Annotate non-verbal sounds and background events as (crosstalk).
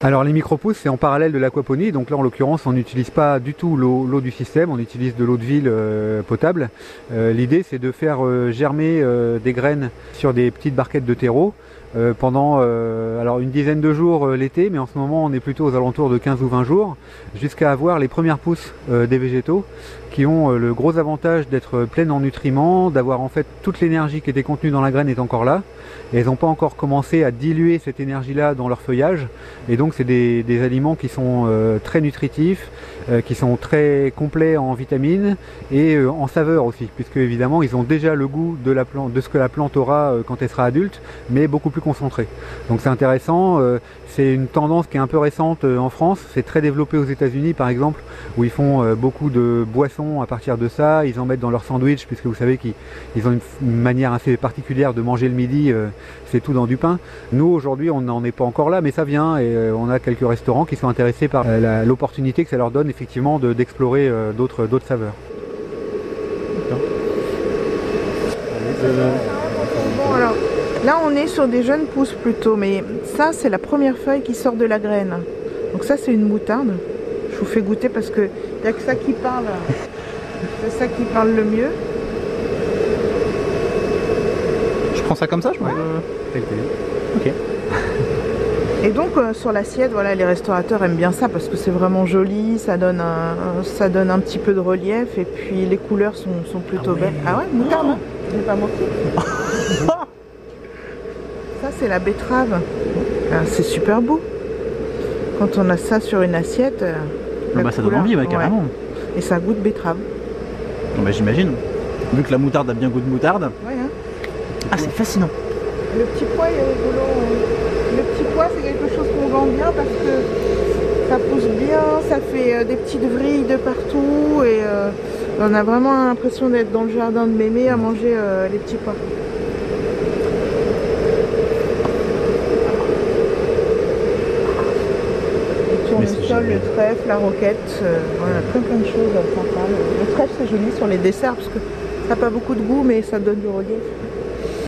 Alors les micro-pousses c'est en parallèle de l'aquaponie, donc là en l'occurrence on n'utilise pas du tout l'eau du système, on utilise de l'eau de ville euh, potable. Euh, l'idée c'est de faire euh, germer des graines sur des petites barquettes de terreau pendant une dizaine de jours l'été, mais en ce moment on est plutôt aux alentours de 15 ou 20 jours, jusqu'à avoir les premières pousses des végétaux ont le gros avantage d'être pleines en nutriments, d'avoir en fait toute l'énergie qui était contenue dans la graine est encore là, elles n'ont pas encore commencé à diluer cette énergie là dans leur feuillage, et donc c'est des, aliments qui sont euh, très nutritifs, euh, qui sont très complets en vitamines et euh, en saveur aussi, puisque évidemment ils ont déjà le goût de, la plante, de ce que la plante aura quand elle sera adulte, mais beaucoup plus concentré. Donc c'est intéressant, c'est une tendance qui est un peu récente en France, c'est très développé aux États-Unis par exemple, où ils font beaucoup de boissons à partir de ça, ils en mettent dans leur sandwich, puisque vous savez qu'ils ont une, manière assez particulière de manger le midi, c'est tout dans du pain. Nous aujourd'hui on n'en est pas encore là, mais ça vient et on a quelques restaurants qui sont intéressés par euh, l'opportunité que ça leur donne effectivement d'explorer euh, d'autres saveurs. alors, là on est sur des jeunes pousses plutôt, mais ça c'est la première feuille qui sort de la graine. Donc ça c'est une moutarde. Je vous fais goûter parce que n'y a que ça qui parle. C'est ça qui parle le mieux. Je prends ça comme ça, je ouais. Ok. (laughs) Et donc euh, sur l'assiette, voilà, les restaurateurs aiment bien ça parce que c'est vraiment joli, ça donne, un, ça donne un petit peu de relief et puis les couleurs sont, plutôt ah belles. Ah ouais, moutarde, hein j'ai pas manqué. (laughs) ça c'est la betterave. Ah, c'est super beau. Quand on a ça sur une assiette, euh, ah bah, ça donne envie, carrément. Et ça goûte betterave. Bah, J'imagine. Vu que la moutarde a bien goût de moutarde. Ouais, hein. Ah c'est fascinant. Le petit pois est rigolo. Le petit pois, c'est quelque chose qu'on vend bien parce que ça pousse bien, ça fait euh, des petites vrilles de partout et euh, on a vraiment l'impression d'être dans le jardin de mémé à manger euh, les petits pois. Le le trèfle, la roquette, voilà, plein plein de choses sympas. Le trèfle c'est joli sur les desserts parce que ça n'a pas beaucoup de goût mais ça donne du relief.